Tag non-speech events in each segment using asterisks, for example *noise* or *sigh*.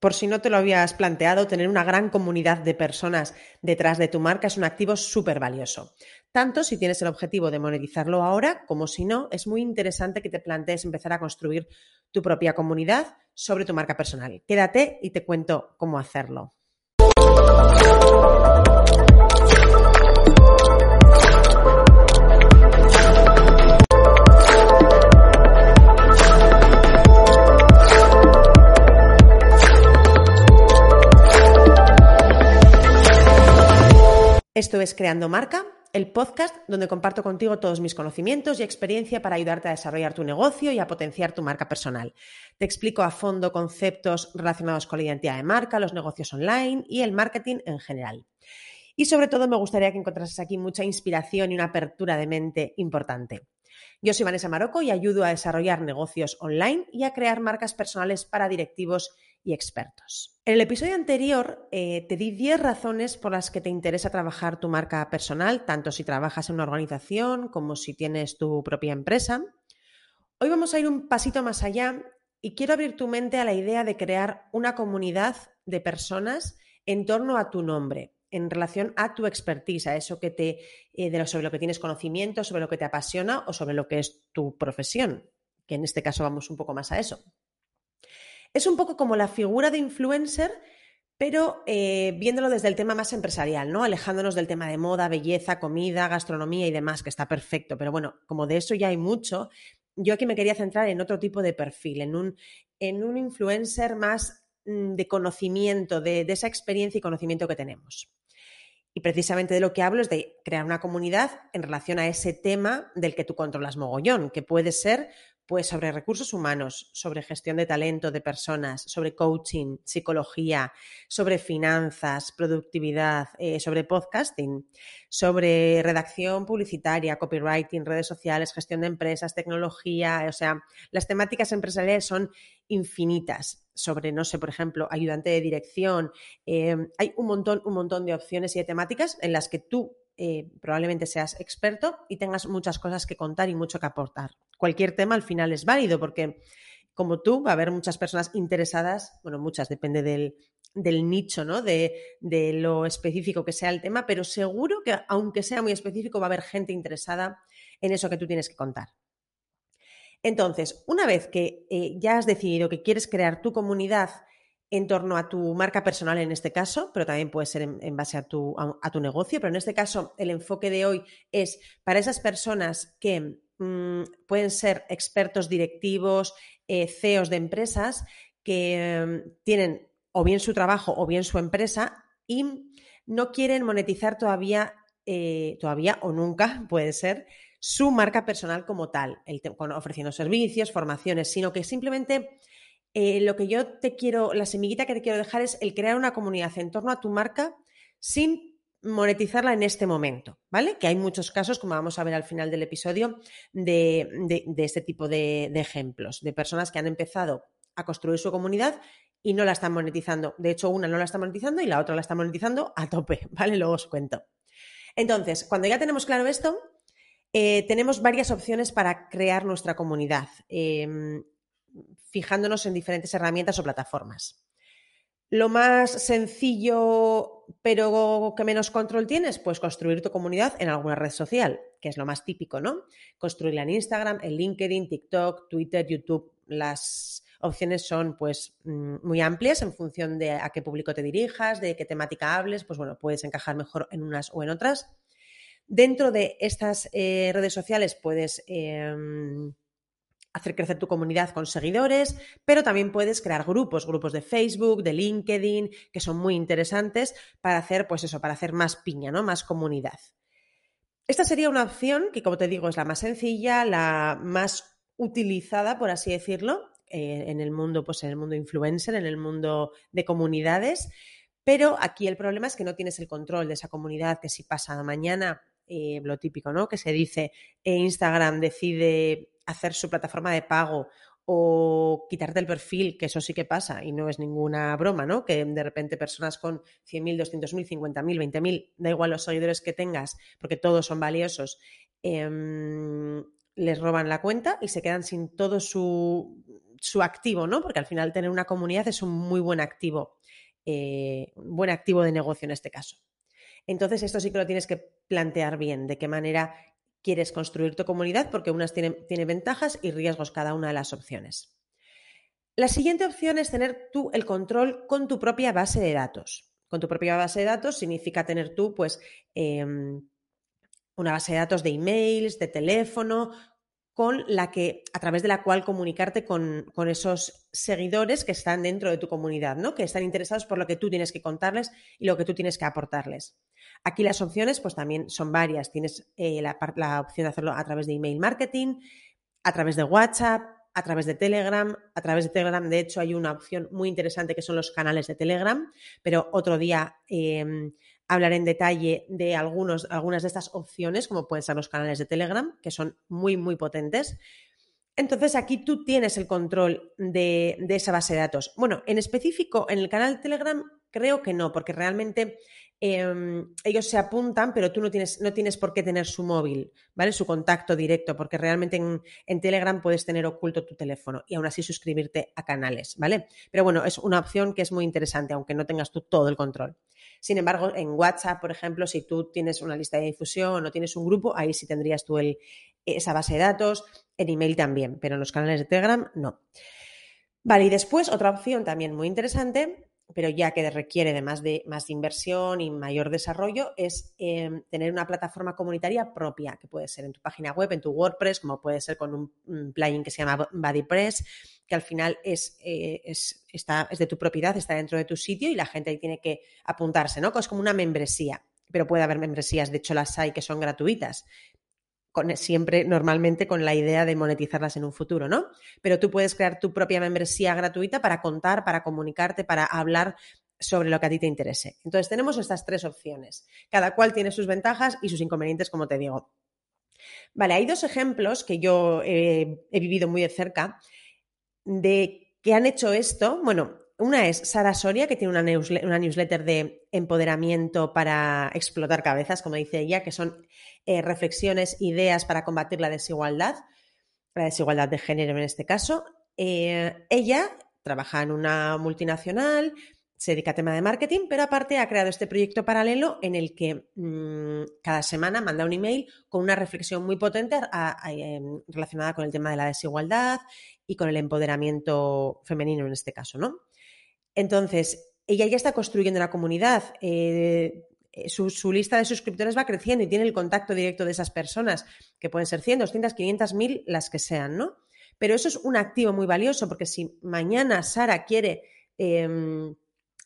por si no te lo habías planteado, tener una gran comunidad de personas detrás de tu marca es un activo súper valioso. Tanto si tienes el objetivo de monetizarlo ahora, como si no, es muy interesante que te plantees empezar a construir tu propia comunidad sobre tu marca personal. Quédate y te cuento cómo hacerlo. Esto es Creando Marca, el podcast donde comparto contigo todos mis conocimientos y experiencia para ayudarte a desarrollar tu negocio y a potenciar tu marca personal. Te explico a fondo conceptos relacionados con la identidad de marca, los negocios online y el marketing en general. Y sobre todo me gustaría que encontrases aquí mucha inspiración y una apertura de mente importante. Yo soy Vanessa Maroco y ayudo a desarrollar negocios online y a crear marcas personales para directivos y expertos. En el episodio anterior eh, te di 10 razones por las que te interesa trabajar tu marca personal, tanto si trabajas en una organización como si tienes tu propia empresa. Hoy vamos a ir un pasito más allá y quiero abrir tu mente a la idea de crear una comunidad de personas en torno a tu nombre, en relación a tu expertise, a eso que te, eh, de sobre lo que tienes conocimiento, sobre lo que te apasiona o sobre lo que es tu profesión, que en este caso vamos un poco más a eso. Es un poco como la figura de influencer, pero eh, viéndolo desde el tema más empresarial, ¿no? Alejándonos del tema de moda, belleza, comida, gastronomía y demás, que está perfecto. Pero bueno, como de eso ya hay mucho, yo aquí me quería centrar en otro tipo de perfil, en un, en un influencer más mm, de conocimiento, de esa experiencia y conocimiento que tenemos. Y precisamente de lo que hablo es de crear una comunidad en relación a ese tema del que tú controlas mogollón, que puede ser pues sobre recursos humanos, sobre gestión de talento de personas, sobre coaching, psicología, sobre finanzas, productividad, eh, sobre podcasting, sobre redacción publicitaria, copywriting, redes sociales, gestión de empresas, tecnología, o sea, las temáticas empresariales son infinitas. Sobre, no sé, por ejemplo, ayudante de dirección. Eh, hay un montón, un montón de opciones y de temáticas en las que tú eh, probablemente seas experto y tengas muchas cosas que contar y mucho que aportar. Cualquier tema al final es válido porque como tú va a haber muchas personas interesadas, bueno, muchas, depende del, nicho, ¿no? De, de, lo específico que sea el tema, pero seguro que aunque sea muy específico va a haber gente interesada en eso que tú tienes que contar. Entonces, una vez que eh, ya has decidido que quieres crear tu comunidad en torno a tu marca personal en este caso, pero también puede ser en, base a tu, a, tu, negocio. Pero en este caso, el enfoque de hoy es para esas personas que mm, pueden ser expertos directivos, eh, CEOs de empresas, que mm, tienen o bien su trabajo o bien su empresa y no quieren monetizar todavía, eh, todavía o nunca, *laughs* puede ser, su marca personal como tal, ofreciendo servicios, formaciones, sino que simplemente eh, lo que yo te quiero, la semillita que te quiero dejar es el crear una comunidad en torno a tu marca sin monetizarla en este momento, ¿vale? Que hay muchos casos, como vamos a ver al final del episodio, de, este tipo de, ejemplos, de personas que han empezado a construir su comunidad y no la están monetizando. De hecho, una no la está monetizando y la otra la está monetizando a tope, *laughs* ¿vale? Luego os cuento. Entonces, cuando ya tenemos claro esto, eh, tenemos varias opciones para crear nuestra comunidad. Em, fijándonos en diferentes herramientas o plataformas. Lo más sencillo, pero que menos control tienes, pues construir tu comunidad en alguna red social, que es lo más típico, ¿no? Construirla en Instagram, en LinkedIn, TikTok, Twitter, YouTube. Las opciones son pues mm, muy amplias en función de a qué público te dirijas, de qué temática hables, pues bueno, puedes encajar mejor en unas o en otras. Dentro de estas eh, redes sociales puedes em, hacer crecer tu comunidad con seguidores, pero también puedes crear grupos, grupos de Facebook, de LinkedIn, que son muy interesantes para hacer, pues eso, para hacer más piña, ¿no? Más comunidad. Esta sería una opción que, como te digo, es la más sencilla, la más utilizada, por así decirlo, eh, en el mundo, pues en el mundo influencer, en el mundo de comunidades. Pero aquí el problema es que no tienes el control de esa comunidad, que si pasa mañana, eh, lo típico, ¿no? Que se dice, Instagram decide hacer su plataforma de pago o quitarte el perfil, que eso sí que pasa y no es ninguna broma, ¿no? Que de repente personas con 100.000, 200.000, 50.000, 20.000, da igual los seguidores que tengas, porque todos son valiosos, em, les roban la cuenta y se quedan sin todo su, su, activo, ¿no? Porque al final tener una comunidad es un muy buen activo, eh, un buen activo de negocio en este caso. Entonces, esto sí que lo tienes que plantear bien, de qué manera quieres construir tu comunidad porque unas tienen, tiene ventajas y riesgos cada una de las opciones. La siguiente opción es tener tú el control con tu propia base de datos. Con tu propia base de datos significa tener tú, pues, em, una base de datos de emails, de teléfono, con la que, a través de la cual comunicarte con, con, esos seguidores que están dentro de tu comunidad, ¿no? Que están interesados por lo que tú tienes que contarles y lo que tú tienes que aportarles. Aquí las opciones, pues también son varias. Tienes eh, la, opción de hacerlo a través de email marketing, a través de WhatsApp, a través de Telegram. A través de Telegram, de hecho, hay una opción muy interesante que son los canales de Telegram, pero otro día eh, hablaré en detalle de algunos, algunas de estas opciones, como pueden ser los canales de Telegram, que son muy, muy potentes. Entonces aquí tú tienes el control de, esa base de datos. Bueno, en específico, en el canal de Telegram creo que no, porque realmente eh, ellos se apuntan, pero tú no tienes, no tienes por qué tener su móvil, ¿vale? Su contacto directo, porque realmente en, en, Telegram puedes tener oculto tu teléfono y aún así suscribirte a canales, ¿vale? Pero bueno, es una opción que es muy interesante, aunque no tengas tú todo el control. Sin embargo, en WhatsApp, por ejemplo, si tú tienes una lista de difusión o tienes un grupo, ahí sí tendrías tú esa base de datos, en email también, pero en los canales de Telegram no. Vale, y después otra opción también muy interesante pero ya que requiere de más, de más inversión y mayor desarrollo, es eh, tener una plataforma comunitaria propia, que puede ser en tu página web, en tu WordPress, como puede ser con un, plugin que se llama BuddyPress, que al final es, eh, es, está, es de tu propiedad, está dentro de tu sitio y la gente tiene que apuntarse, ¿no? Es como una membresía, pero puede haber membresías, de hecho las hay que son gratuitas, con, siempre normalmente con la idea de monetizarlas en un futuro, ¿no? Pero tú puedes crear tu propia membresía gratuita para contar, para comunicarte, para hablar sobre lo que a ti te interese. Entonces tenemos estas tres opciones. Cada cual tiene sus ventajas y sus inconvenientes, como te digo. Vale, hay dos ejemplos que yo eh, he vivido muy de cerca de que han hecho esto. Bueno, una es Sara Soria, que tiene una, newsletter, de empoderamiento para explotar cabezas, como dice ella, que son eh, reflexiones, ideas para combatir la desigualdad, la desigualdad de género en este caso. Eh, ella trabaja en una multinacional, se dedica a tema de marketing, pero aparte ha creado este proyecto paralelo en el que mmm, cada semana manda un email con una reflexión muy potente em, relacionada con el tema de la desigualdad y con el empoderamiento femenino en este caso, ¿no? Entonces, ella ya está construyendo la comunidad. Eh, su, lista de suscriptores va creciendo y tiene el contacto directo de esas personas, que pueden ser 100, 200, 500, 1000, las que sean, ¿no? Pero eso es un activo muy valioso porque si mañana Sara quiere eh,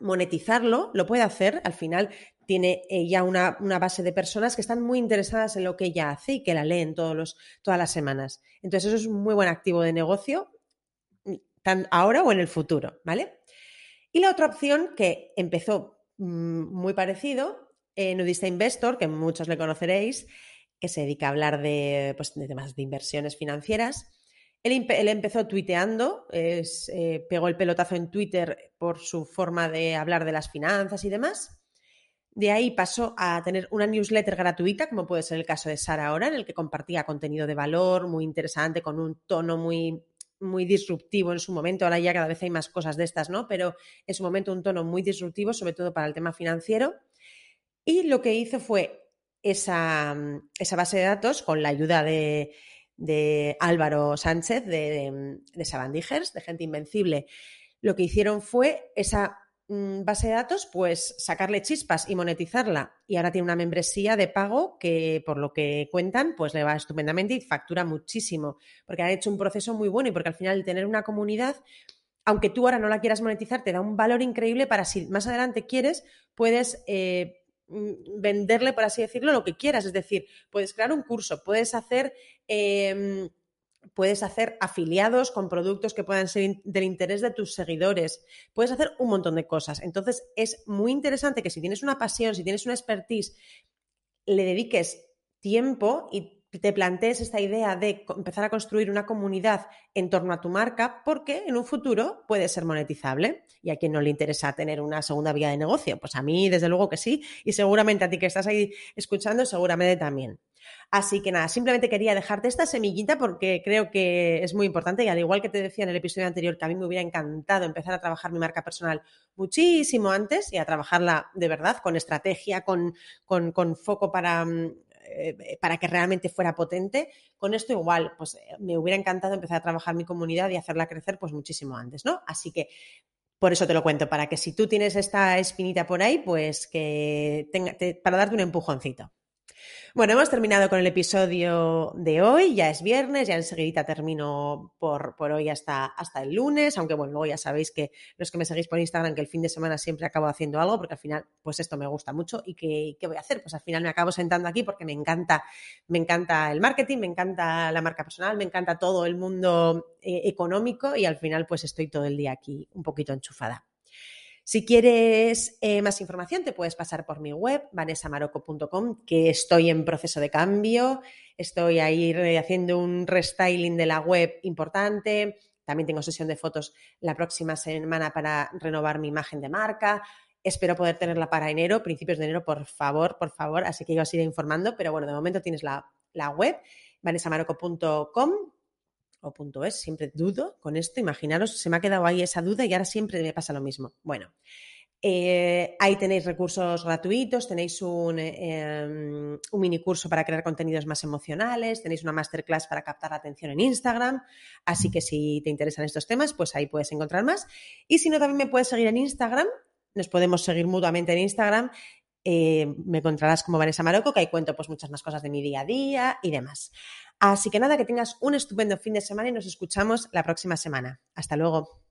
monetizarlo, lo puede hacer. Al final tiene ya una, base de personas que están muy interesadas en lo que ella hace y que la leen todas las semanas. Entonces, eso es un muy buen activo de negocio, ahora o en el futuro, ¿vale? Y la otra opción que empezó mmm, muy parecido, eh, Nudista Investor, que muchos le conoceréis, que se dedica a hablar de, pues, de temas de inversiones financieras. Él, empezó tuiteando, eh, pegó el pelotazo en Twitter por su forma de hablar de las finanzas y demás. De ahí pasó a tener una newsletter gratuita, como puede ser el caso de Sara ahora, en el que compartía contenido de valor muy interesante, con un tono muy muy disruptivo en su momento, ahora ya cada vez hay más cosas de estas, ¿no? Pero en su momento un tono muy disruptivo, sobre todo para el tema financiero. Y lo que hizo fue esa, esa base de datos con la ayuda de, de Álvaro Sánchez de, de, de Sabandijers, de Gente Invencible. Lo que hicieron fue esa Mm, base de datos, pues sacarle chispas y monetizarla. Y ahora tiene una membresía de pago que, por lo que cuentan, pues le va estupendamente y factura muchísimo, porque han hecho un proceso muy bueno y porque al final tener una comunidad, aunque tú ahora no la quieras monetizar, te da un valor increíble para si más adelante quieres, puedes... Eh, mm, venderle, por así decirlo, lo que quieras. Es decir, puedes crear un curso, puedes hacer eh, puedes hacer afiliados con productos que puedan ser del interés de tus seguidores, puedes hacer un montón de cosas. Entonces es muy interesante que si tienes una pasión, si tienes una expertise, le dediques tiempo y te plantees esta idea de empezar a construir una comunidad en torno a tu marca, porque en un futuro puede ser monetizable. Y a quien no le interesa tener una segunda vía de negocio, pues a mí desde luego que sí, y seguramente a ti que estás ahí escuchando, seguramente también. Así que nada, simplemente quería dejarte esta semillita porque creo que es muy importante y al igual que te decía en el episodio anterior que a mí me hubiera encantado empezar a trabajar mi marca personal muchísimo antes y a trabajarla de verdad con estrategia, con, con, con foco para mm, eh, para que realmente fuera potente. Con esto igual, pues eh, me hubiera encantado empezar a trabajar mi comunidad y hacerla crecer pues muchísimo antes, ¿no? Así que por eso te lo cuento, para que si tú tienes esta espinita por ahí, pues que tenga, para darte un empujoncito. Bueno, hemos terminado con el episodio de hoy, ya es viernes, ya enseguida termino por, por hoy hasta, hasta el lunes, aunque bueno, luego ya sabéis que los que me seguís por Instagram, que el fin de semana siempre acabo haciendo algo, porque al final, pues esto me gusta mucho y ¿qué, qué voy a hacer? Pues al final me acabo sentando aquí porque me encanta, me encanta el marketing, me encanta la marca personal, me encanta todo el mundo eh, económico y al final pues estoy todo el día aquí un poquito enchufada. Si quieres eh, más información, te puedes pasar por mi web, vanessamaroco.com, que estoy en proceso de cambio. Estoy ahí haciendo un restyling de la web importante. También tengo sesión de fotos la próxima semana para renovar mi imagen de marca. Espero poder tenerla para enero, principios de enero, por favor, por favor. Así que yo os iré informando. Pero bueno, de momento tienes la, la web, vanessamaroco.com o punto es, siempre dudo con esto, imaginaros, se me ha quedado ahí esa duda y ahora siempre me pasa lo mismo. Bueno, eh, ahí tenéis recursos gratuitos, tenéis un, eh, un mini curso para crear contenidos más emocionales, tenéis una masterclass para captar la atención en Instagram, así que si te interesan estos temas, pues ahí puedes encontrar más. Y si no, también me puedes seguir en Instagram, nos podemos seguir mutuamente en Instagram eh, me encontrarás como Vanessa Maroco, que ahí cuento pues muchas más cosas de mi día a día y demás. Así que nada, que tengas un estupendo fin de semana y nos escuchamos la próxima semana. Hasta luego.